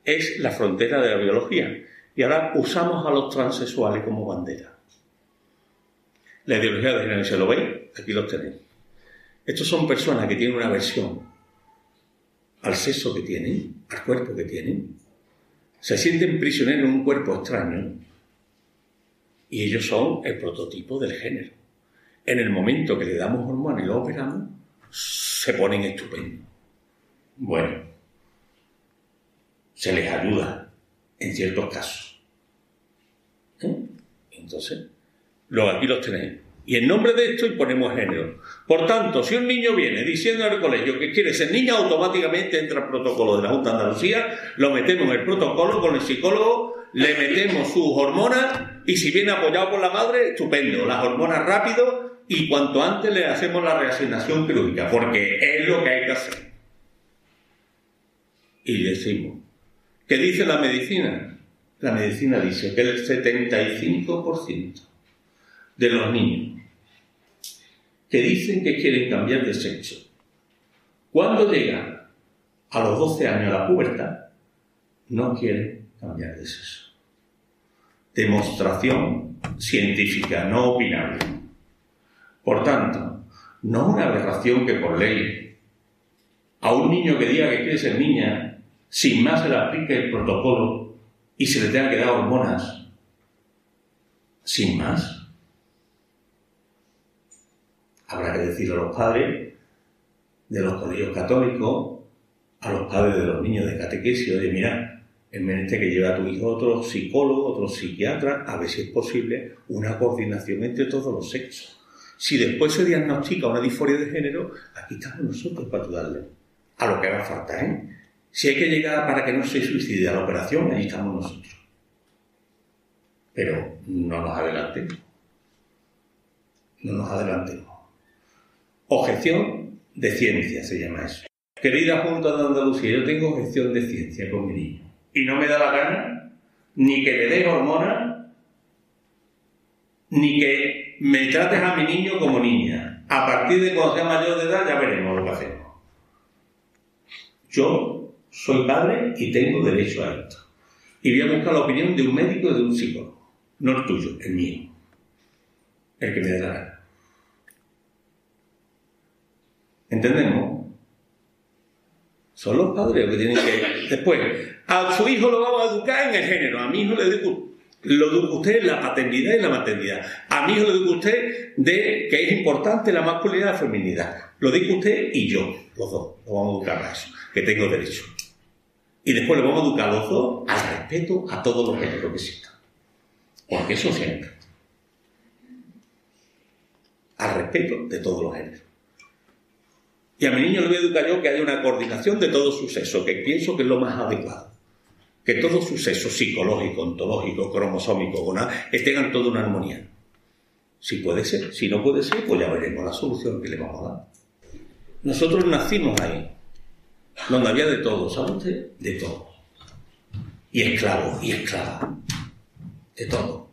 es la frontera de la biología. Y ahora usamos a los transexuales como bandera. La ideología de género, ¿se lo veis? Aquí los tenéis. Estos son personas que tienen una aversión al sexo que tienen, al cuerpo que tienen. Se sienten prisioneros en un cuerpo extraño y ellos son el prototipo del género. En el momento que le damos hormonas y lo operamos, se ponen estupendos. Bueno, se les ayuda en ciertos casos. Entonces, luego aquí los tenéis. Y en nombre de esto y ponemos género. Por tanto, si un niño viene diciendo en el colegio que quiere ser niña, automáticamente entra el protocolo de la Junta de Andalucía, lo metemos en el protocolo con el psicólogo, le metemos sus hormonas y si viene apoyado por la madre, estupendo. Las hormonas rápido y cuanto antes le hacemos la reasignación quirúrgica, porque es lo que hay que hacer. Y decimos, ¿qué dice la medicina? La medicina dice que el 75% de los niños que dicen que quieren cambiar de sexo. Cuando llegan a los 12 años a la pubertad, no quieren cambiar de sexo. Demostración científica, no opinable. Por tanto, no una aberración que por ley a un niño que diga que quiere ser niña, sin más se le aplique el protocolo y se le tenga que dar hormonas, sin más. Habrá que decirle a los padres de los colegios católicos, a los padres de los niños de catequesis, de mira, el meneste que lleva a tu hijo otro psicólogo, otro psiquiatra, a ver si es posible una coordinación entre todos los sexos. Si después se diagnostica una disforia de género, aquí estamos nosotros para ayudarle. A lo que haga falta, ¿eh? Si hay que llegar para que no se suicide a la operación, ahí estamos nosotros. Pero no nos adelantemos. No nos adelantemos. Objeción de ciencia se llama eso. Querida Junta de Andalucía, yo tengo objeción de ciencia con mi niño. Y no me da la gana ni que le dé hormonas, ni que me trates a mi niño como niña. A partir de cuando sea mayor de edad ya veremos lo que hacemos. Yo soy padre y tengo derecho a esto. Y voy a buscar la opinión de un médico y de un psicólogo. No el tuyo, el mío. El que me gana. ¿Entendemos? Son los padres los que tienen que... Después, a su hijo lo vamos a educar en el género, a mi hijo le educo, lo educa usted en la paternidad y la maternidad. A hijo lo educa usted de que es importante la masculinidad y la feminidad. Lo dice usted y yo, los dos, lo vamos a educar a eso, que tengo derecho. Y después lo vamos a educar los dos al respeto a todos los géneros que existan. Porque eso siempre. Al respeto de todos los géneros. Y a mi niño le voy a educar yo que haya una coordinación de todo su sexo, que pienso que es lo más adecuado. Que todo su sexo psicológico, ontológico, cromosómico, gonal, en toda una armonía. Si puede ser, si no puede ser, pues ya veremos la solución que le vamos a dar. Nosotros nacimos ahí, donde había de todo, ¿sabe usted? De todo. Y esclavo, y esclava. De todo.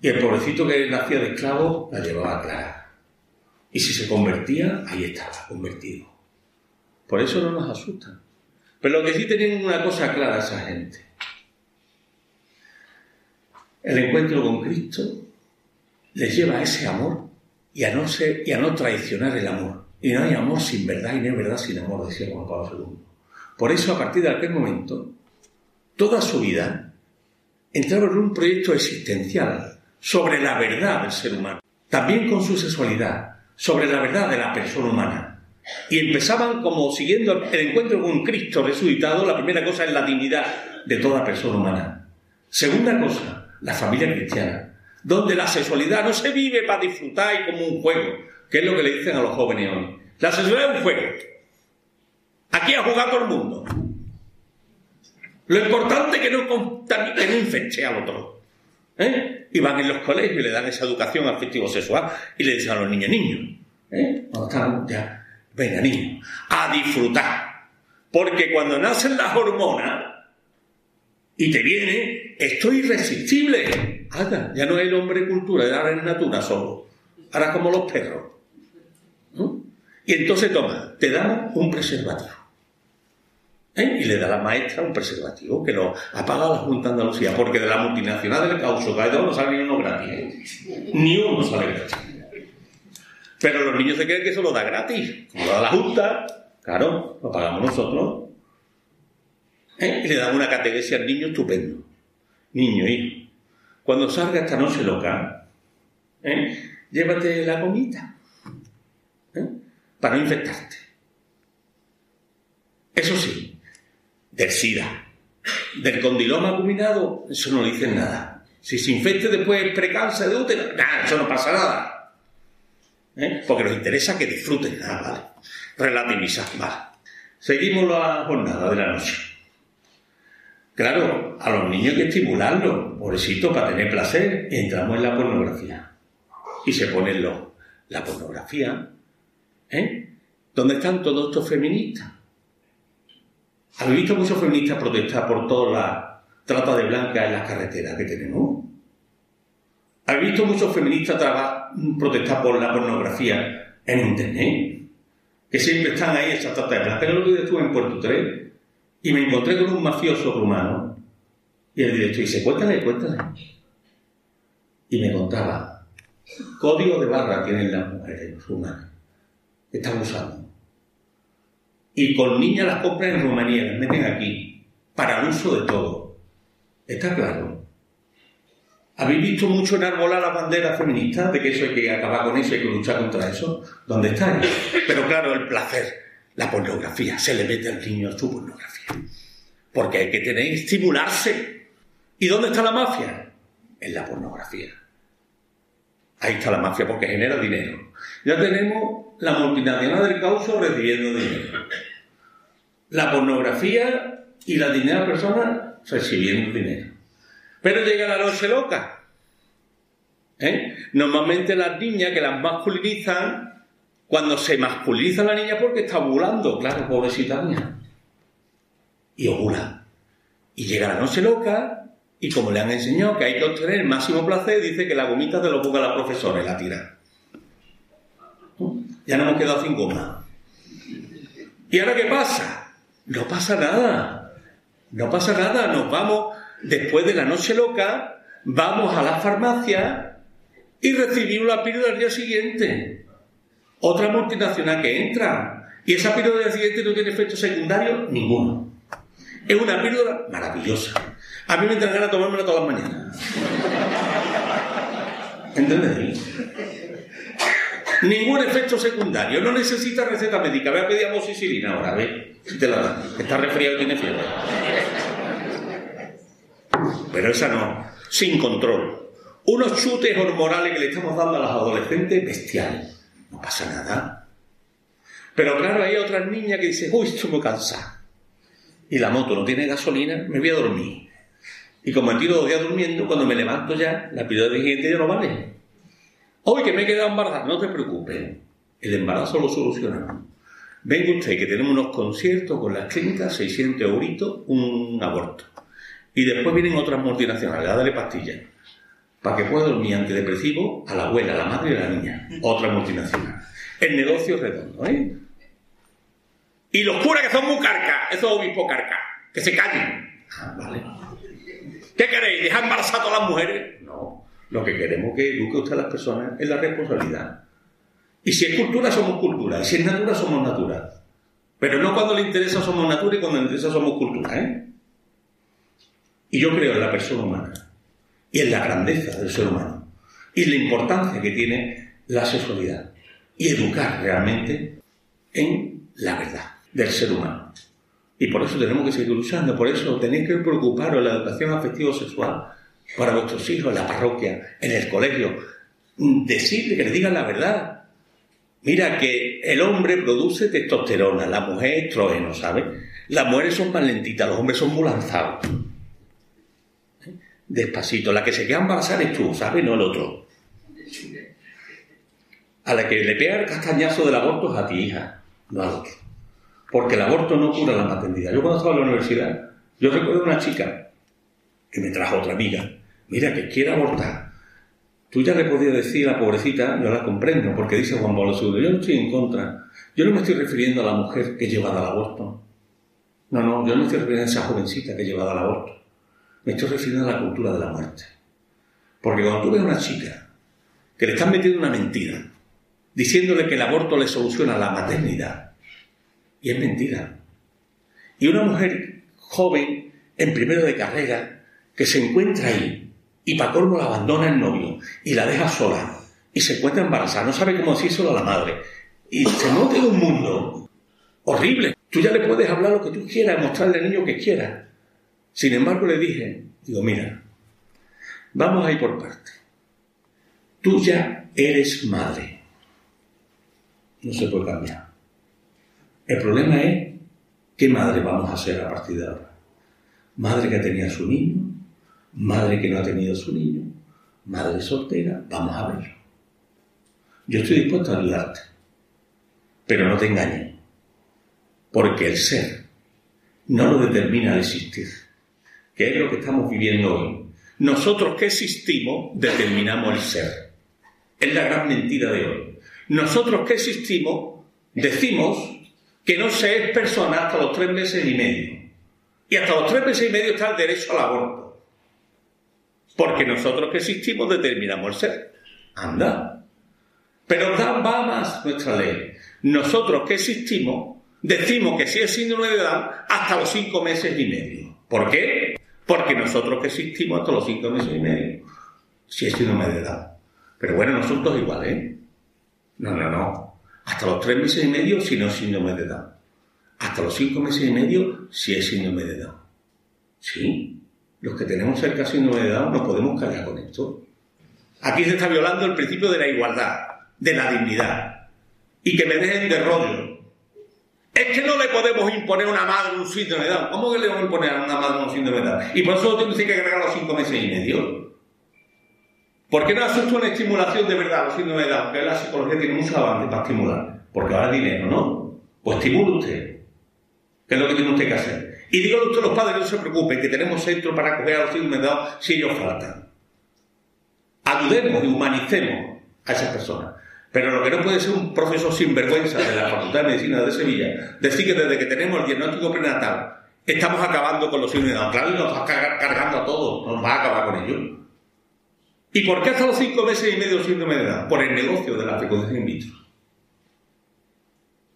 Y el pobrecito que nacía de esclavo la llevaba clara. Y si se convertía, ahí estaba, convertido. Por eso no nos asustan. Pero lo que sí tienen una cosa clara esa gente. El encuentro con Cristo les lleva a ese amor y a no, ser, y a no traicionar el amor. Y no hay amor sin verdad y no hay verdad sin amor, decía Juan Pablo II. Por eso, a partir de aquel momento, toda su vida entraba en un proyecto existencial sobre la verdad del ser humano, también con su sexualidad, sobre la verdad de la persona humana. Y empezaban como siguiendo el encuentro con Cristo resucitado, la primera cosa es la dignidad de toda persona humana. Segunda cosa, la familia cristiana, donde la sexualidad no se vive para disfrutar y como un juego, que es lo que le dicen a los jóvenes hoy. La sexualidad es un juego. Aquí ha jugado todo el mundo. Lo importante es que no, que no infecte al otro. ¿Eh? Y van en los colegios y le dan esa educación afectivo-sexual y le dicen a los niños, niños, ¿eh? ya, venga niños, a disfrutar. Porque cuando nacen las hormonas, y te viene, esto es irresistible. Anda, ya no es el hombre cultura, ya es natura solo. Ahora como los perros. Y entonces toma, te dan un preservativo. ¿Eh? Y le da a la maestra un preservativo que lo ha pagado la Junta Andalucía, porque de la multinacional del caucho que no sale ni uno gratis. ¿eh? Ni uno sale gratis. Pero los niños se creen que eso lo da gratis. Como lo da la Junta, claro, lo pagamos nosotros. ¿Eh? Y le dan una categoría al niño estupendo. Niño, hijo, cuando salga esta noche loca, llévate la comida para no infectarte. Eso sí, del SIDA, del condiloma combinado, eso no dicen nada. Si se infecte después precáncer de útero, nada, eso no pasa nada. ¿Eh? Porque nos interesa que disfruten, nada, vale. Relativizar, vale. Seguimos la jornada de la noche. Claro, a los niños hay que estimularlos, pobrecito, para tener placer, entramos en la pornografía. Y se ponen los, la pornografía. ¿Dónde están todos estos feministas? ¿Habéis visto muchos feministas protestar por toda la trata de blancas en las carreteras que tenemos? ¿Habéis visto muchos feministas protestar por la pornografía en Internet? Que siempre están ahí esas trata de blancas. Yo lo estuve en Puerto 3 y me encontré con un mafioso rumano y el director dice, cuéntale, cuéntale. Y me contaba, código de barra tienen las mujeres rumanas, están usando y con niñas las compran en Rumanía, las meten aquí, para el uso de todo. ¿Está claro? ¿Habéis visto mucho enarbolar las banderas feministas de que eso hay que acabar con eso, hay que luchar contra eso? ¿Dónde están? Pero claro, el placer, la pornografía, se le mete al niño a su pornografía. Porque hay que tener, estimularse. ¿Y dónde está la mafia? En la pornografía. Ahí está la mafia porque genera dinero. Ya tenemos la multinacional del caucho recibiendo dinero. La pornografía y la dignidad de personas recibiendo dinero. Pero llega la noche loca. ¿eh? Normalmente las niñas que las masculinizan, cuando se masculiniza la niña porque está ovulando, claro, pobrecita niña. Y ovula. Y llega la noche loca y como le han enseñado que hay que obtener el máximo placer, dice que la gomita te lo ponga la profesora y la tira. Ya no hemos quedado sin goma. ¿Y ahora qué pasa? No pasa nada. No pasa nada. Nos vamos, después de la noche loca, vamos a la farmacia y recibimos la píldora del día siguiente. Otra multinacional que entra. Y esa píldora del día siguiente no tiene efecto secundario ninguno. Es una píldora maravillosa. A mí me entra ganas de tomármela todas las mañanas. ¿Entendéis? Ningún efecto secundario. No necesita receta médica. Ve a pedir amoxicilina ahora, ve. Te la dan. Está resfriado y tiene fiebre. Pero esa no. Sin control. Unos chutes hormonales que le estamos dando a los adolescentes bestial. No pasa nada. Pero claro, hay otras niñas que dicen, uy, estoy muy cansada. Y la moto no tiene gasolina, me voy a dormir. Y como me tiro dos días durmiendo, cuando me levanto ya, la píldora de siguiente ya no vale. Hoy que me he quedado embarazada, no te preocupes, el embarazo lo solucionamos. Venga usted que tenemos unos conciertos con las clínicas, 600 euritos, un aborto. Y después vienen otras multinacionales, a darle pastillas, para que pueda dormir antidepresivo a la abuela, a la madre y a la niña. Otra multinacional. El negocio es redondo, ¿eh? Y los curas que son muy carcas, esos obispos carcas, que se callen. Ah, vale. ¿Qué queréis? ¿Dejar embarazadas a las mujeres? No. Lo que queremos que eduque usted a las personas es la responsabilidad. Y si es cultura, somos cultura. Y si es natura, somos natura. Pero no cuando le interesa somos natura y cuando le interesa somos cultura. ¿eh? Y yo creo en la persona humana. Y en la grandeza del ser humano. Y la importancia que tiene la sexualidad. Y educar realmente en la verdad del ser humano. Y por eso tenemos que seguir luchando. Por eso tenéis que preocuparos la educación afectivo-sexual para vuestros hijos en la parroquia, en el colegio. Decirle que le digan la verdad. Mira que el hombre produce testosterona, la mujer estrógeno, ¿sabes? Las mujeres son más lentitas, los hombres son muy lanzados. Despacito, la que se queda embarazada es tú, ¿sabes? No el otro. A la que le pega el castañazo del aborto es a ti, hija, no al otro. Porque el aborto no cura la maternidad. Yo cuando estaba en la universidad, yo recuerdo una chica que me trajo otra amiga, mira, que quiere abortar. Tú ya le podías decir a la pobrecita, yo la comprendo, porque dice Juan Pablo II, yo no estoy en contra. Yo no me estoy refiriendo a la mujer que llevada al aborto. No, no, yo no me estoy refiriendo a esa jovencita que llevada al aborto. Me estoy refiriendo a la cultura de la muerte. Porque cuando tú ves a una chica que le están metiendo una mentira, diciéndole que el aborto le soluciona la maternidad, y es mentira. Y una mujer joven, en primero de carrera, que se encuentra ahí y para la abandona el novio y la deja sola y se encuentra embarazada, no sabe cómo decírselo a la madre y se monta en un mundo horrible. Tú ya le puedes hablar lo que tú quieras, mostrarle al niño que quieras. Sin embargo, le dije, digo, mira, vamos a ir por parte. Tú ya eres madre. No se puede cambiar. El problema es qué madre vamos a ser a partir de ahora. Madre que tenía su niño, madre que no ha tenido su niño, madre soltera, vamos a verlo. Yo estoy dispuesto a ayudarte, pero no te engañes, porque el ser no lo determina el existir, que es lo que estamos viviendo hoy. Nosotros que existimos determinamos el ser. Es la gran mentira de hoy. Nosotros que existimos decimos que no se es persona hasta los tres meses y medio. Y hasta los tres meses y medio está el derecho al aborto. Porque nosotros que existimos determinamos el ser. Anda. Pero va más nuestra ley. Nosotros que existimos decimos que si es síndrome de Down hasta los cinco meses y medio. ¿Por qué? Porque nosotros que existimos hasta los cinco meses y medio, si es síndrome de Down. Pero bueno, nosotros igual, ¿eh? No, no, no. Hasta los tres meses y medio si no es síndrome de Down. Hasta los cinco meses y medio si es síndrome de Down. ¿Sí? Los que tenemos cerca síndrome de Down no podemos cargar con esto. Aquí se está violando el principio de la igualdad, de la dignidad. Y que me dejen de rollo. Es que no le podemos imponer a una madre un síndrome de Down. ¿Cómo que le vamos a imponer a una madre un síndrome de Down? Y por eso tiene que agregar los cinco meses y medio. ¿Por qué no usted una estimulación de verdad a los síndromes de Down? Que la psicología tiene mucho avance para estimular. Porque ahora dinero, ¿no? Pues estimule usted. ¿Qué es lo que tiene usted que hacer? Y díganle usted a los padres, no se preocupen, que tenemos centro para acoger a los hijos si ellos faltan. Ayudemos y humanicemos a esas personas. Pero lo que no puede ser un profesor sinvergüenza de la Facultad de Medicina de Sevilla, decir que desde que tenemos el diagnóstico prenatal estamos acabando con los hijos Claro, y nos va cargando a todos, nos va a acabar con ellos. ¿Y por qué hasta los cinco meses y medio síndrome de edad? Por el negocio de la fecundación in vitro.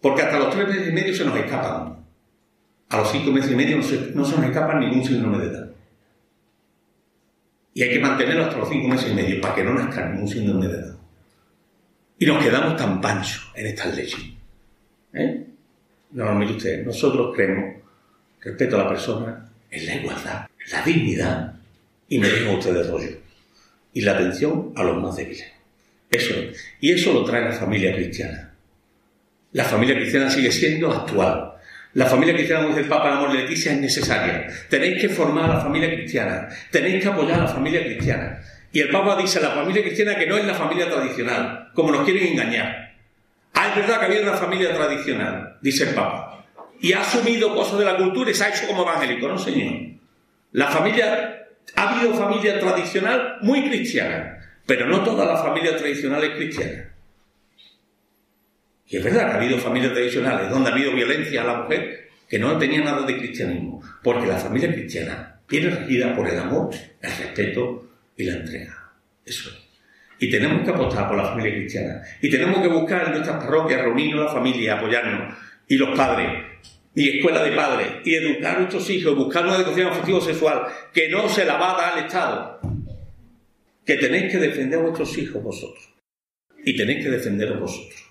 Porque hasta los tres meses y medio se nos escapan a los cinco meses y medio no se, nos escapa ningún síndrome de edad. Y hay que mantenerlo hasta los cinco meses y medio para que no nazca ningún síndrome de edad. Y nos quedamos tan panchos en estas leyes. ¿Eh? No, mire usted, nosotros creemos respeto a la persona es la igualdad, la dignidad y me diga usted de rollo. Y la atención a los más débiles. Eso es. Y eso lo trae la familia cristiana. La familia cristiana sigue siendo actual, la familia cristiana, como dice el Papa, la amor Leticia, es necesaria. Tenéis que formar a la familia cristiana. Tenéis que apoyar a la familia cristiana. Y el Papa dice, la familia cristiana que no es la familia tradicional, como nos quieren engañar. Ah, es verdad que había una familia tradicional, dice el Papa. Y ha asumido cosas de la cultura y se ha hecho como evangélico, ¿no, señor? La familia, ha habido familia tradicional muy cristiana, pero no toda la familia tradicional es cristiana. Y es verdad que ha habido familias tradicionales donde ha habido violencia a la mujer que no tenía nada de cristianismo, porque la familia cristiana viene regida por el amor, el respeto y la entrega. Eso es. Y tenemos que apostar por la familia cristiana. Y tenemos que buscar en nuestras parroquias, reunirnos la familia, apoyarnos. Y los padres, y escuela de padres, y educar a nuestros hijos, buscar una educación afectivo-sexual que no se la va a dar al Estado. Que tenéis que defender a vuestros hijos vosotros. Y tenéis que defenderos vosotros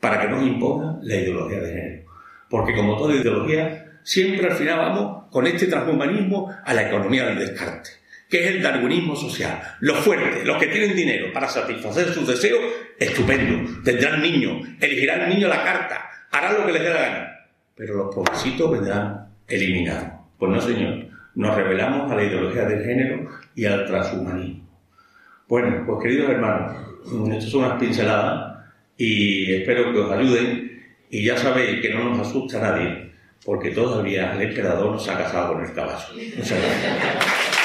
para que nos imponga la ideología de género. Porque como toda ideología, siempre al final vamos con este transhumanismo a la economía del descarte, que es el darwinismo social. Los fuertes, los que tienen dinero para satisfacer sus deseos, estupendo, tendrán niños, elegirán al niño la carta, harán lo que les dé la gana. Pero los pobrecitos vendrán eliminados. Pues no, señor, nos revelamos a la ideología del género y al transhumanismo. Bueno, pues queridos hermanos, esto son unas pinceladas y espero que os ayuden. Y ya sabéis que no nos asusta nadie, porque todavía el emperador nos ha casado con el caballo. Muchas gracias.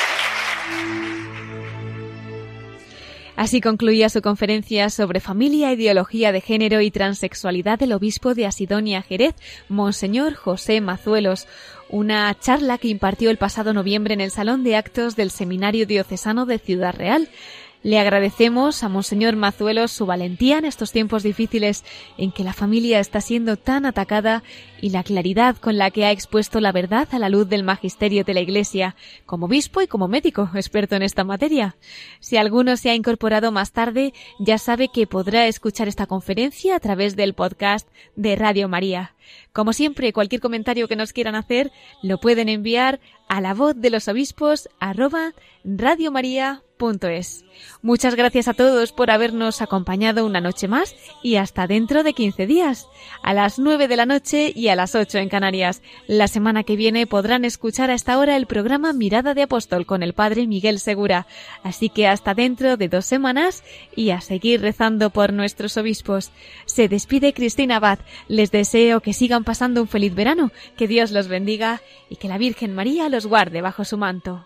Así concluía su conferencia sobre familia, ideología de género y transexualidad el obispo de Asidonia Jerez, Monseñor José Mazuelos, una charla que impartió el pasado noviembre en el Salón de Actos del Seminario Diocesano de Ciudad Real. Le agradecemos a Monseñor Mazuelos su valentía en estos tiempos difíciles en que la familia está siendo tan atacada y la claridad con la que ha expuesto la verdad a la luz del magisterio de la Iglesia, como obispo y como médico experto en esta materia. Si alguno se ha incorporado más tarde, ya sabe que podrá escuchar esta conferencia a través del podcast de Radio María. Como siempre, cualquier comentario que nos quieran hacer lo pueden enviar a la voz de los obispos arroba radiomaria.es. Muchas gracias a todos por habernos acompañado una noche más y hasta dentro de 15 días, a las 9 de la noche y a las 8 en Canarias. La semana que viene podrán escuchar a esta hora el programa Mirada de Apóstol con el Padre Miguel Segura. Así que hasta dentro de dos semanas y a seguir rezando por nuestros obispos. Se despide Cristina Abad. Les deseo que sigan pasando un feliz verano, que Dios los bendiga y que la Virgen María los guarde bajo su manto.